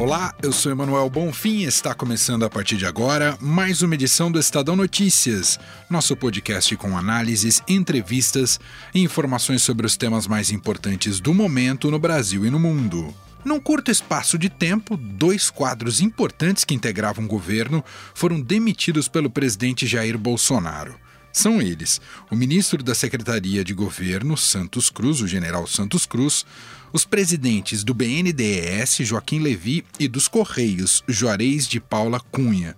Olá, eu sou Emanuel Bonfim e está começando a partir de agora mais uma edição do Estadão Notícias, nosso podcast com análises, entrevistas e informações sobre os temas mais importantes do momento no Brasil e no mundo. Num curto espaço de tempo, dois quadros importantes que integravam o governo foram demitidos pelo presidente Jair Bolsonaro. São eles: o ministro da Secretaria de Governo, Santos Cruz, o general Santos Cruz, os presidentes do BNDES, Joaquim Levi, e dos Correios, Juarez de Paula Cunha.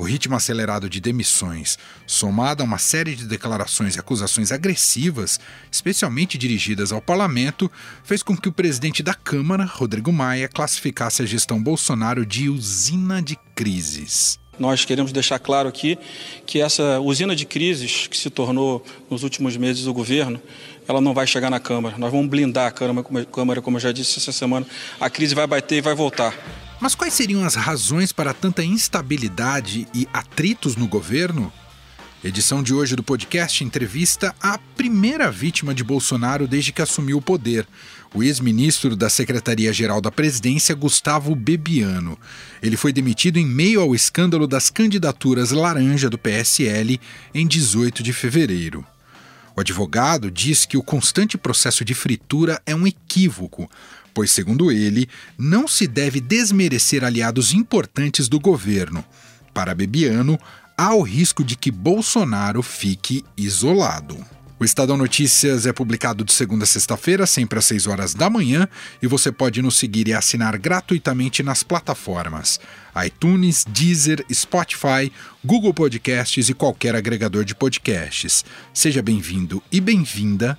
O ritmo acelerado de demissões, somado a uma série de declarações e acusações agressivas, especialmente dirigidas ao parlamento, fez com que o presidente da Câmara, Rodrigo Maia, classificasse a gestão Bolsonaro de usina de crises. Nós queremos deixar claro aqui que essa usina de crises que se tornou nos últimos meses o governo, ela não vai chegar na Câmara. Nós vamos blindar a Câmara, como eu já disse essa semana. A crise vai bater e vai voltar. Mas quais seriam as razões para tanta instabilidade e atritos no governo? Edição de hoje do podcast entrevista a primeira vítima de Bolsonaro desde que assumiu o poder, o ex-ministro da Secretaria-Geral da Presidência, Gustavo Bebiano. Ele foi demitido em meio ao escândalo das candidaturas laranja do PSL em 18 de fevereiro. O advogado diz que o constante processo de fritura é um equívoco, pois, segundo ele, não se deve desmerecer aliados importantes do governo. Para Bebiano, há o risco de que Bolsonaro fique isolado. O Estadão Notícias é publicado de segunda a sexta-feira, sempre às 6 horas da manhã, e você pode nos seguir e assinar gratuitamente nas plataformas iTunes, Deezer, Spotify, Google Podcasts e qualquer agregador de podcasts. Seja bem-vindo e bem-vinda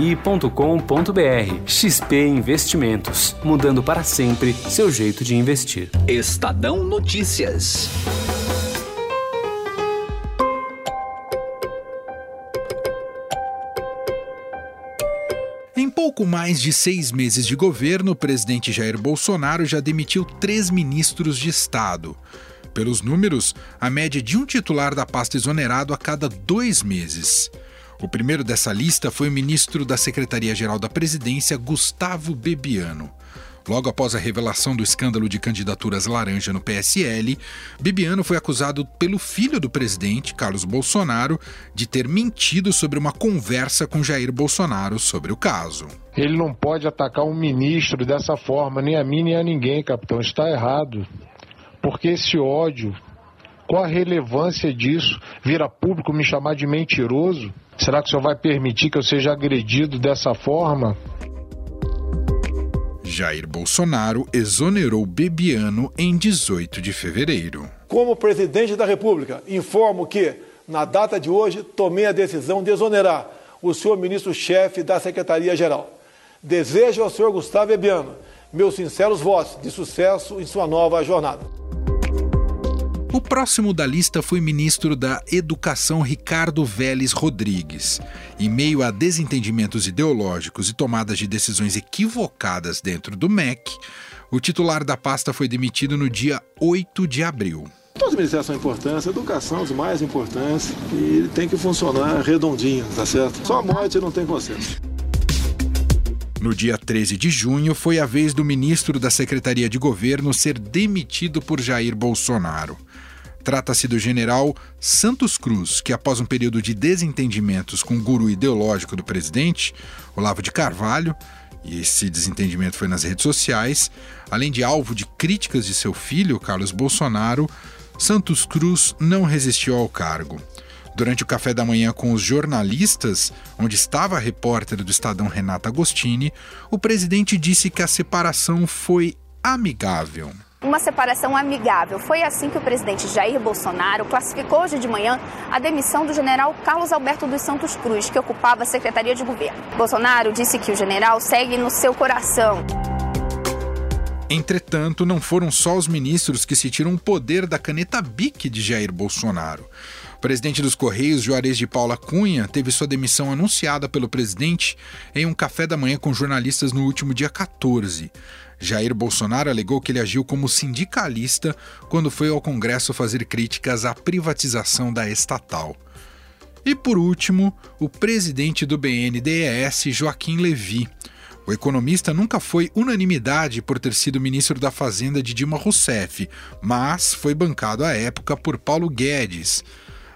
xpi.com.br. XP Investimentos, mudando para sempre seu jeito de investir. Estadão Notícias. Em pouco mais de seis meses de governo, o presidente Jair Bolsonaro já demitiu três ministros de Estado. Pelos números, a média de um titular da pasta exonerado a cada dois meses. O primeiro dessa lista foi o ministro da Secretaria-Geral da Presidência, Gustavo Bebiano. Logo após a revelação do escândalo de candidaturas laranja no PSL, Bibiano foi acusado pelo filho do presidente, Carlos Bolsonaro, de ter mentido sobre uma conversa com Jair Bolsonaro sobre o caso. Ele não pode atacar um ministro dessa forma, nem a mim nem a ninguém, capitão. Está errado. Porque esse ódio, qual a relevância disso? Vira público me chamar de mentiroso? Será que o senhor vai permitir que eu seja agredido dessa forma? Jair Bolsonaro exonerou Bebiano em 18 de fevereiro. Como presidente da República, informo que, na data de hoje, tomei a decisão de exonerar o senhor ministro-chefe da Secretaria-Geral. Desejo ao senhor Gustavo Bebiano meus sinceros votos de sucesso em sua nova jornada. O próximo da lista foi ministro da Educação Ricardo Vélez Rodrigues. Em meio a desentendimentos ideológicos e tomadas de decisões equivocadas dentro do MEC, o titular da pasta foi demitido no dia 8 de abril. Todos os ministérios são importantes, a educação os mais importantes e tem que funcionar redondinho, tá certo? Só a morte não tem consenso. No dia 13 de junho, foi a vez do ministro da Secretaria de Governo ser demitido por Jair Bolsonaro. Trata-se do general Santos Cruz, que, após um período de desentendimentos com o guru ideológico do presidente, Olavo de Carvalho, e esse desentendimento foi nas redes sociais, além de alvo de críticas de seu filho, Carlos Bolsonaro, Santos Cruz não resistiu ao cargo. Durante o café da manhã com os jornalistas, onde estava a repórter do Estadão Renata Agostini, o presidente disse que a separação foi amigável uma separação amigável. Foi assim que o presidente Jair Bolsonaro classificou hoje de manhã a demissão do general Carlos Alberto dos Santos Cruz, que ocupava a Secretaria de Governo. Bolsonaro disse que o general segue no seu coração. Entretanto, não foram só os ministros que se tiram o poder da caneta BIC de Jair Bolsonaro. O presidente dos Correios, Juarez de Paula Cunha, teve sua demissão anunciada pelo presidente em um café da manhã com jornalistas no último dia 14. Jair Bolsonaro alegou que ele agiu como sindicalista quando foi ao Congresso fazer críticas à privatização da estatal. E por último, o presidente do BNDES, Joaquim Levi. O economista nunca foi unanimidade por ter sido ministro da Fazenda de Dilma Rousseff, mas foi bancado à época por Paulo Guedes.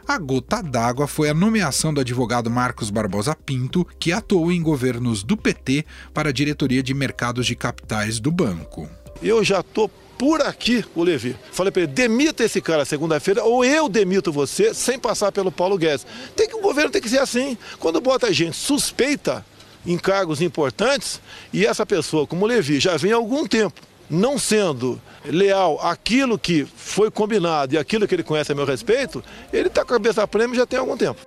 A gota d'água foi a nomeação do advogado Marcos Barbosa Pinto, que atuou em governos do PT para a diretoria de mercados de capitais do banco. Eu já estou por aqui o Levi. Falei para ele, demita esse cara segunda-feira ou eu demito você sem passar pelo Paulo Guedes. Tem que o governo tem que ser assim. Quando bota gente suspeita em cargos importantes e essa pessoa, como Levi, já vem há algum tempo não sendo leal àquilo que foi combinado e aquilo que ele conhece a meu respeito, ele está com a cabeça a prêmio já tem algum tempo.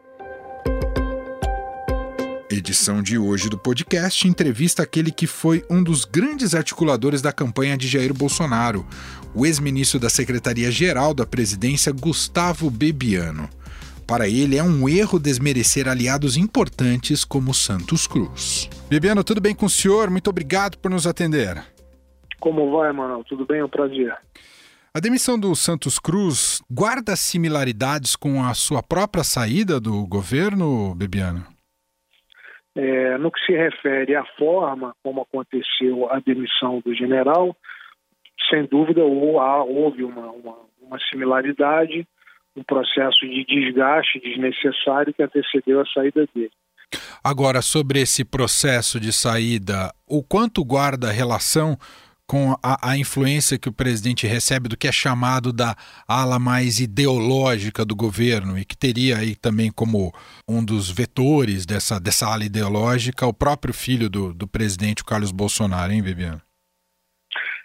Edição de hoje do podcast entrevista aquele que foi um dos grandes articuladores da campanha de Jair Bolsonaro, o ex-ministro da Secretaria-Geral da Presidência, Gustavo Bebiano. Para ele, é um erro desmerecer aliados importantes como Santos Cruz. Bebiano, tudo bem com o senhor? Muito obrigado por nos atender. Como vai, Manuel? Tudo bem? É um prazer. A demissão do Santos Cruz guarda similaridades com a sua própria saída do governo, Bebiano? É, no que se refere à forma como aconteceu a demissão do general, sem dúvida houve uma, uma, uma similaridade, um processo de desgaste desnecessário que antecedeu a saída dele. Agora, sobre esse processo de saída, o quanto guarda relação com a, a, influência que o presidente recebe do que é chamado da ala mais ideológica do governo e que teria aí também como um dos vetores dessa, dessa ala ideológica o próprio filho do, do presidente, o Carlos Bolsonaro, hein, Viviane?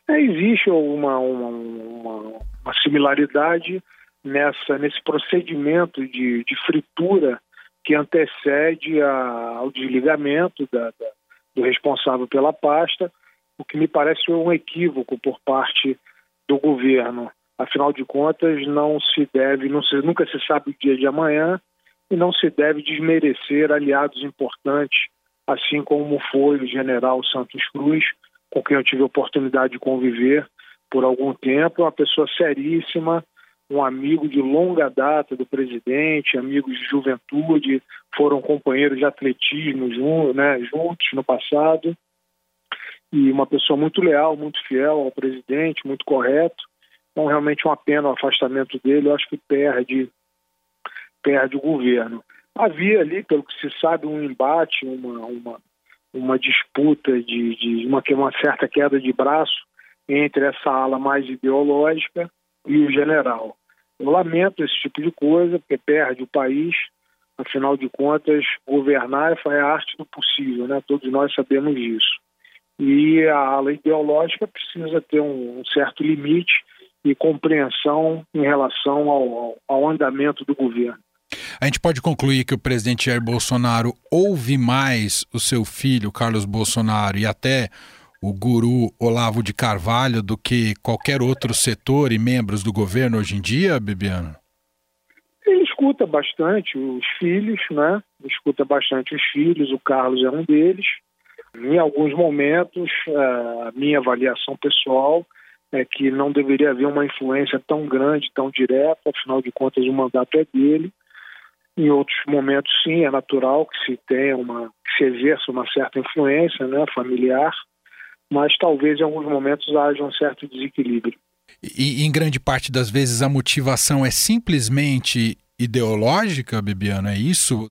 É, existe uma, uma, uma, uma, similaridade nessa, nesse procedimento de, de fritura que antecede a, ao desligamento da, da, do responsável pela pasta o que me parece um equívoco por parte do governo. Afinal de contas, não se deve, não se, nunca se sabe o dia de amanhã e não se deve desmerecer aliados importantes, assim como foi o general Santos Cruz, com quem eu tive a oportunidade de conviver por algum tempo, uma pessoa seríssima, um amigo de longa data do presidente, amigos de juventude, foram companheiros de atletismo né, juntos no passado e uma pessoa muito leal, muito fiel ao presidente, muito correto. Então, realmente, uma pena o afastamento dele. Eu acho que perde, perde o governo. Havia ali, pelo que se sabe, um embate, uma, uma, uma disputa de, de uma, uma certa queda de braço entre essa ala mais ideológica e o general. Eu lamento esse tipo de coisa, porque perde o país. Afinal de contas, governar é a arte do possível, né? Todos nós sabemos disso e a ala ideológica precisa ter um certo limite e compreensão em relação ao, ao, andamento do governo. A gente pode concluir que o presidente Jair Bolsonaro ouve mais o seu filho, Carlos Bolsonaro, e até o guru Olavo de Carvalho do que qualquer outro setor e membros do governo hoje em dia, Bibiano? Ele escuta bastante os filhos, né? Escuta bastante os filhos, o Carlos é um deles. Em alguns momentos, é, a minha avaliação pessoal é que não deveria haver uma influência tão grande, tão direta, afinal de contas o mandato é dele. Em outros momentos, sim, é natural que se tenha uma, que se exerça uma certa influência, né, familiar, mas talvez em alguns momentos haja um certo desequilíbrio. E em grande parte das vezes a motivação é simplesmente ideológica, Bibiano, é isso?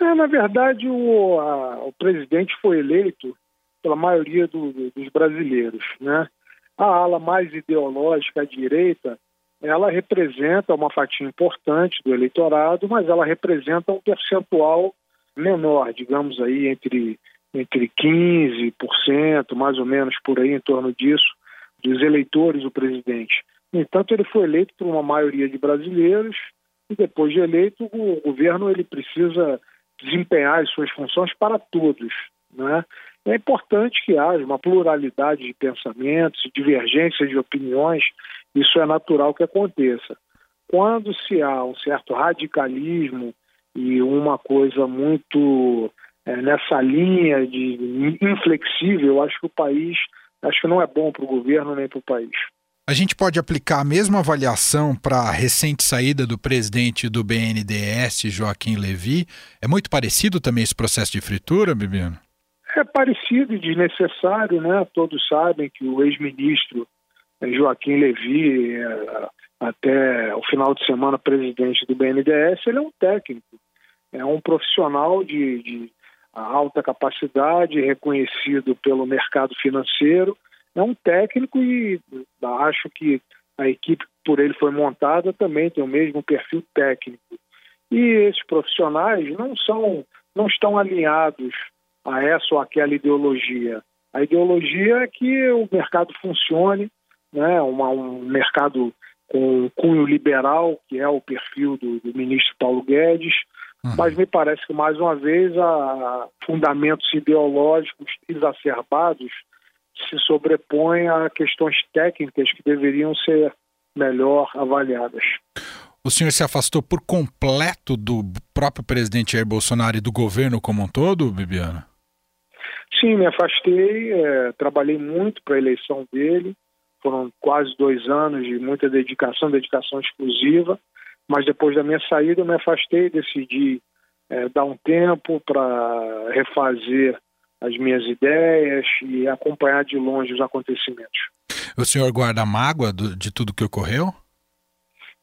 É, na verdade, o, a, o presidente foi eleito pela maioria do, do, dos brasileiros. Né? A ala mais ideológica, a direita, ela representa uma fatia importante do eleitorado, mas ela representa um percentual menor, digamos aí entre entre 15%, mais ou menos por aí em torno disso, dos eleitores do presidente. No entanto, ele foi eleito por uma maioria de brasileiros e depois de eleito, o governo ele precisa desempenhar as suas funções para todos, né? É importante que haja uma pluralidade de pensamentos, divergências de opiniões, isso é natural que aconteça. Quando se há um certo radicalismo e uma coisa muito é, nessa linha de inflexível, eu acho que o país, acho que não é bom para o governo nem para o país. A gente pode aplicar a mesma avaliação para a recente saída do presidente do BNDES, Joaquim Levy. É muito parecido também esse processo de fritura, Bibiano? É parecido e desnecessário, né? Todos sabem que o ex-ministro eh, Joaquim Levy, eh, até o final de semana presidente do BNDES, ele é um técnico, é um profissional de, de alta capacidade, reconhecido pelo mercado financeiro, é um técnico e acho que a equipe por ele foi montada também tem o mesmo perfil técnico. E esses profissionais não são, não estão alinhados a essa ou aquela ideologia. A ideologia é que o mercado funcione, né, um mercado com cunho liberal, que é o perfil do, do ministro Paulo Guedes, uhum. mas me parece que, mais uma vez, a fundamentos ideológicos exacerbados se sobrepõem a questões técnicas que deveriam ser melhor avaliadas. O senhor se afastou por completo do próprio presidente Jair Bolsonaro e do governo como um todo, Bibiana? Sim, me afastei, é, trabalhei muito para a eleição dele, foram quase dois anos de muita dedicação, dedicação exclusiva, mas depois da minha saída eu me afastei, decidi é, dar um tempo para refazer as minhas ideias e acompanhar de longe os acontecimentos. O senhor guarda mágoa do, de tudo que ocorreu?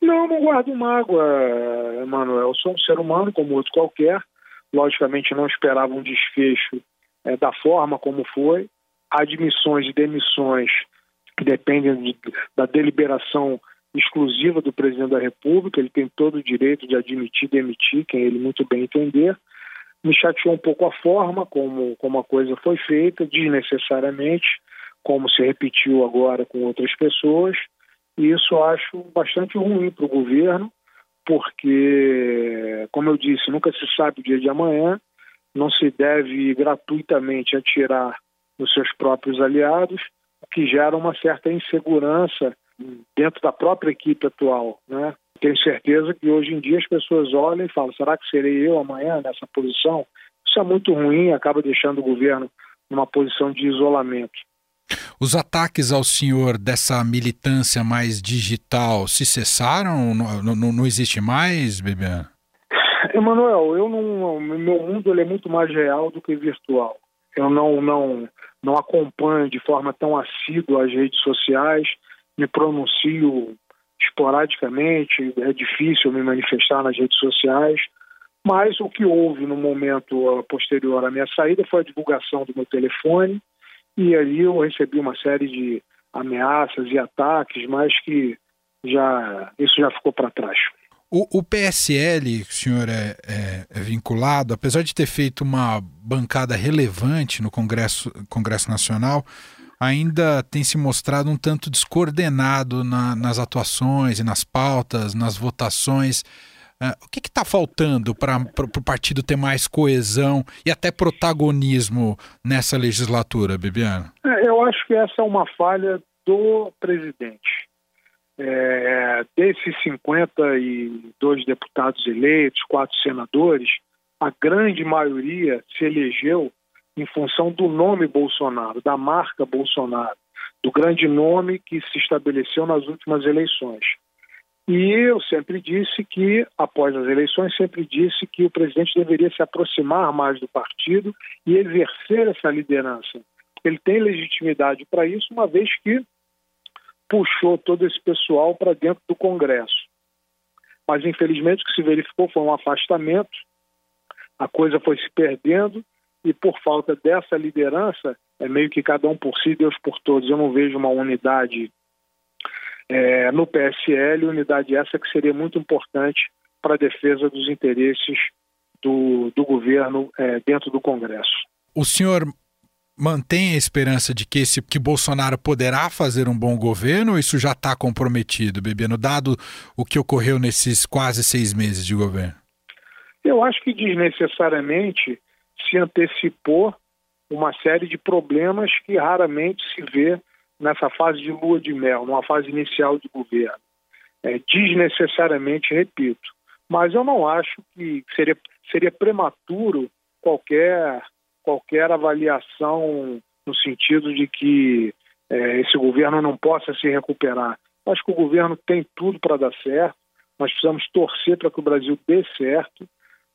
Não, não guardo mágoa, Emanuel. Eu sou um ser humano como outro qualquer. Logicamente não esperava um desfecho é, da forma como foi. Admissões e demissões que dependem de, da deliberação exclusiva do presidente da República, ele tem todo o direito de admitir demitir quem ele muito bem entender. Me chateou um pouco a forma como, como a coisa foi feita, desnecessariamente, como se repetiu agora com outras pessoas, e isso acho bastante ruim para o governo, porque, como eu disse, nunca se sabe o dia de amanhã, não se deve gratuitamente atirar nos seus próprios aliados, o que gera uma certa insegurança dentro da própria equipe atual, né? Tenho certeza que hoje em dia as pessoas olham e falam: será que serei eu amanhã nessa posição? Isso é muito ruim, acaba deixando o governo numa posição de isolamento. Os ataques ao senhor dessa militância mais digital se cessaram? Não, não, não existe mais, Bebiano? Emanuel, eu não, meu mundo ele é muito mais real do que virtual. Eu não, não, não acompanho de forma tão assídua as redes sociais, me pronuncio esporadicamente, é difícil me manifestar nas redes sociais, mas o que houve no momento posterior à minha saída foi a divulgação do meu telefone, e ali eu recebi uma série de ameaças e ataques, mas que já isso já ficou para trás. O, o, PSL, que o senhor é, é, é, vinculado, apesar de ter feito uma bancada relevante no Congresso, Congresso Nacional, ainda tem se mostrado um tanto descoordenado na, nas atuações e nas pautas, nas votações. Uh, o que está faltando para o partido ter mais coesão e até protagonismo nessa legislatura, Bibiana? É, eu acho que essa é uma falha do presidente. É, desses 52 deputados eleitos, quatro senadores, a grande maioria se elegeu em função do nome Bolsonaro, da marca Bolsonaro, do grande nome que se estabeleceu nas últimas eleições. E eu sempre disse que, após as eleições, sempre disse que o presidente deveria se aproximar mais do partido e exercer essa liderança. Ele tem legitimidade para isso, uma vez que puxou todo esse pessoal para dentro do Congresso. Mas, infelizmente, o que se verificou foi um afastamento, a coisa foi se perdendo, e por falta dessa liderança, é meio que cada um por si, Deus por todos. Eu não vejo uma unidade é, no PSL, unidade essa que seria muito importante para a defesa dos interesses do, do governo é, dentro do Congresso. O senhor mantém a esperança de que, esse, que Bolsonaro poderá fazer um bom governo ou isso já está comprometido, Bebiano, dado o que ocorreu nesses quase seis meses de governo? Eu acho que desnecessariamente antecipou uma série de problemas que raramente se vê nessa fase de lua de mel, numa fase inicial de governo. É, desnecessariamente, repito. Mas eu não acho que seria, seria prematuro qualquer, qualquer avaliação no sentido de que é, esse governo não possa se recuperar. Acho que o governo tem tudo para dar certo, nós precisamos torcer para que o Brasil dê certo.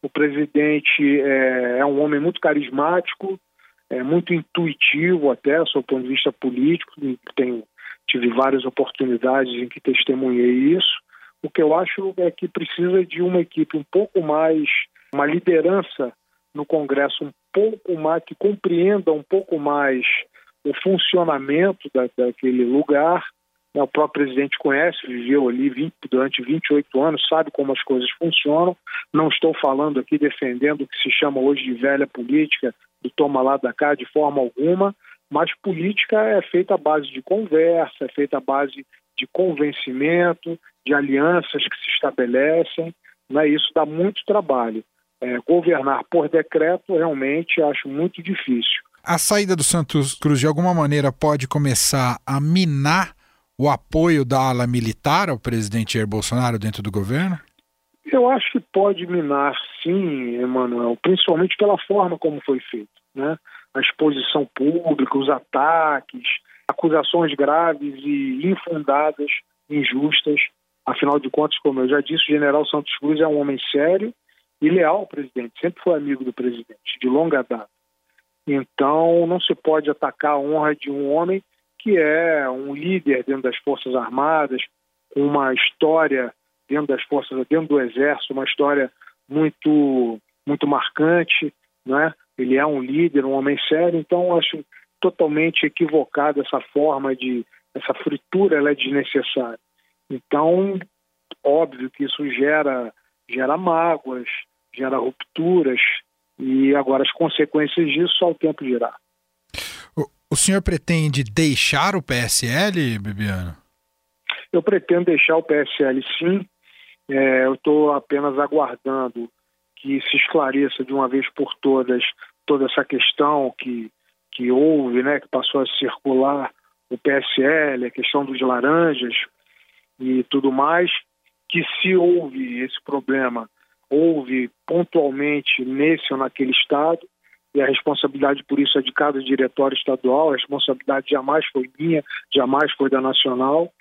O presidente é, é um homem muito carismático, é, muito intuitivo até, do ponto de vista político, tenho, tive várias oportunidades em que testemunhei isso. O que eu acho é que precisa de uma equipe um pouco mais, uma liderança no Congresso um pouco mais, que compreenda um pouco mais o funcionamento da, daquele lugar. O próprio presidente conhece, viveu ali 20, durante 28 anos, sabe como as coisas funcionam. Não estou falando aqui defendendo o que se chama hoje de velha política, do toma lá da cá de forma alguma, mas política é feita à base de conversa, é feita à base de convencimento, de alianças que se estabelecem, né? isso dá muito trabalho. É, governar por decreto realmente acho muito difícil. A saída do Santos Cruz de alguma maneira pode começar a minar o apoio da ala militar ao presidente Jair Bolsonaro dentro do governo? Eu acho que pode minar, sim, Emanuel, principalmente pela forma como foi feito. Né? A exposição pública, os ataques, acusações graves e infundadas, injustas. Afinal de contas, como eu já disse, o general Santos Cruz é um homem sério e leal ao presidente, sempre foi amigo do presidente, de longa data. Então, não se pode atacar a honra de um homem que é um líder dentro das Forças Armadas, uma história dentro das forças, dentro do exército, uma história muito muito marcante, é? Ele é um líder, um homem sério, então acho totalmente equivocada essa forma de essa fritura, ela é desnecessária. Então, óbvio que isso gera gera mágoas, gera rupturas e agora as consequências disso só o tempo dirá. O, senhor pretende deixar o PSL, Bibiano? Eu pretendo deixar o PSL sim, é, eu estou apenas aguardando que se esclareça de uma vez por todas toda essa questão que, que houve, né, que passou a circular o PSL, a questão dos laranjas e tudo mais, que se houve esse problema, houve pontualmente nesse ou naquele estado, e a responsabilidade por isso é de cada diretório estadual, a responsabilidade jamais foi minha, jamais foi da nacional,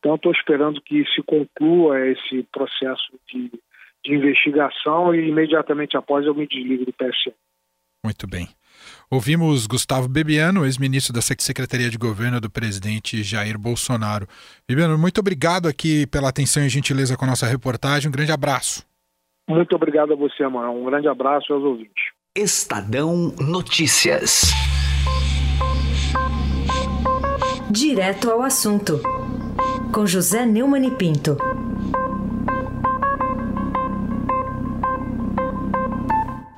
então, estou esperando que se conclua esse processo de, de investigação e imediatamente após eu me desligo do PSL. Muito bem. Ouvimos Gustavo Bebiano, ex-ministro da Secretaria de Governo do presidente Jair Bolsonaro. Bebiano, muito obrigado aqui pela atenção e gentileza com a nossa reportagem. Um grande abraço. Muito obrigado a você, Amaral. Um grande abraço aos ouvintes. Estadão Notícias. Direto ao assunto com José Neumann e Pinto.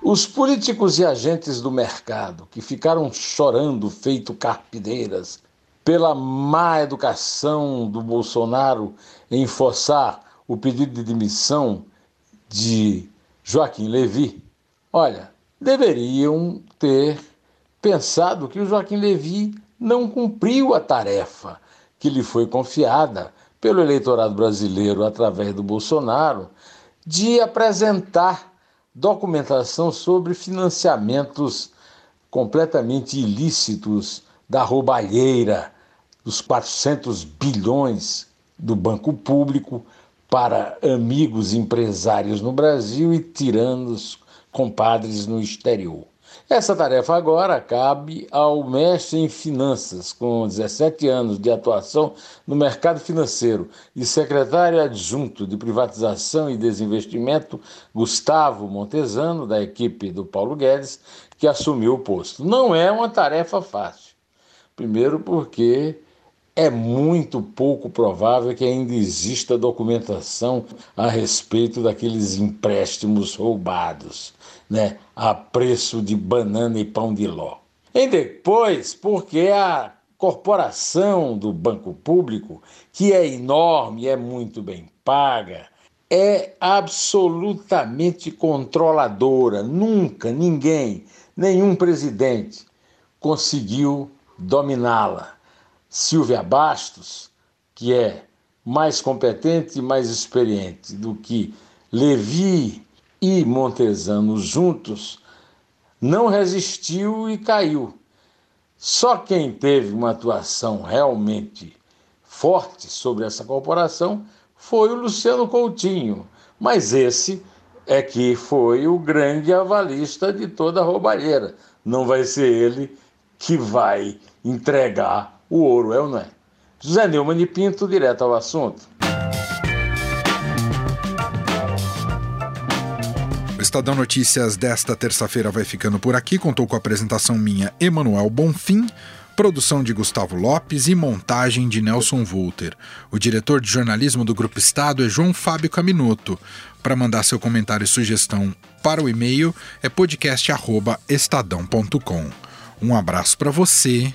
Os políticos e agentes do mercado que ficaram chorando feito carpideiras pela má educação do Bolsonaro em forçar o pedido de demissão de Joaquim Levi, olha, deveriam ter pensado que o Joaquim Levi não cumpriu a tarefa que lhe foi confiada pelo eleitorado brasileiro através do Bolsonaro de apresentar documentação sobre financiamentos completamente ilícitos da roubalheira dos 400 bilhões do banco público para amigos empresários no Brasil e tiranos compadres no exterior. Essa tarefa agora cabe ao mestre em finanças, com 17 anos de atuação no mercado financeiro e secretário adjunto de privatização e desinvestimento, Gustavo Montesano, da equipe do Paulo Guedes, que assumiu o posto. Não é uma tarefa fácil. Primeiro, porque é muito pouco provável que ainda exista documentação a respeito daqueles empréstimos roubados, né, a preço de banana e pão de ló. E depois, porque a corporação do Banco Público, que é enorme, é muito bem paga, é absolutamente controladora. Nunca ninguém, nenhum presidente conseguiu dominá-la. Silvia Bastos, que é mais competente e mais experiente do que Levi e Montesano juntos, não resistiu e caiu. Só quem teve uma atuação realmente forte sobre essa corporação foi o Luciano Coutinho, mas esse é que foi o grande avalista de toda a roubalheira. Não vai ser ele que vai entregar o ouro, é ou não é? José Neumann de Pinto, direto ao assunto. O Estadão Notícias desta terça-feira vai ficando por aqui. Contou com a apresentação minha, Emanuel Bonfim, produção de Gustavo Lopes e montagem de Nelson Volter. O diretor de jornalismo do Grupo Estado é João Fábio Caminoto. Para mandar seu comentário e sugestão para o e-mail é podcast@estadão.com. Um abraço para você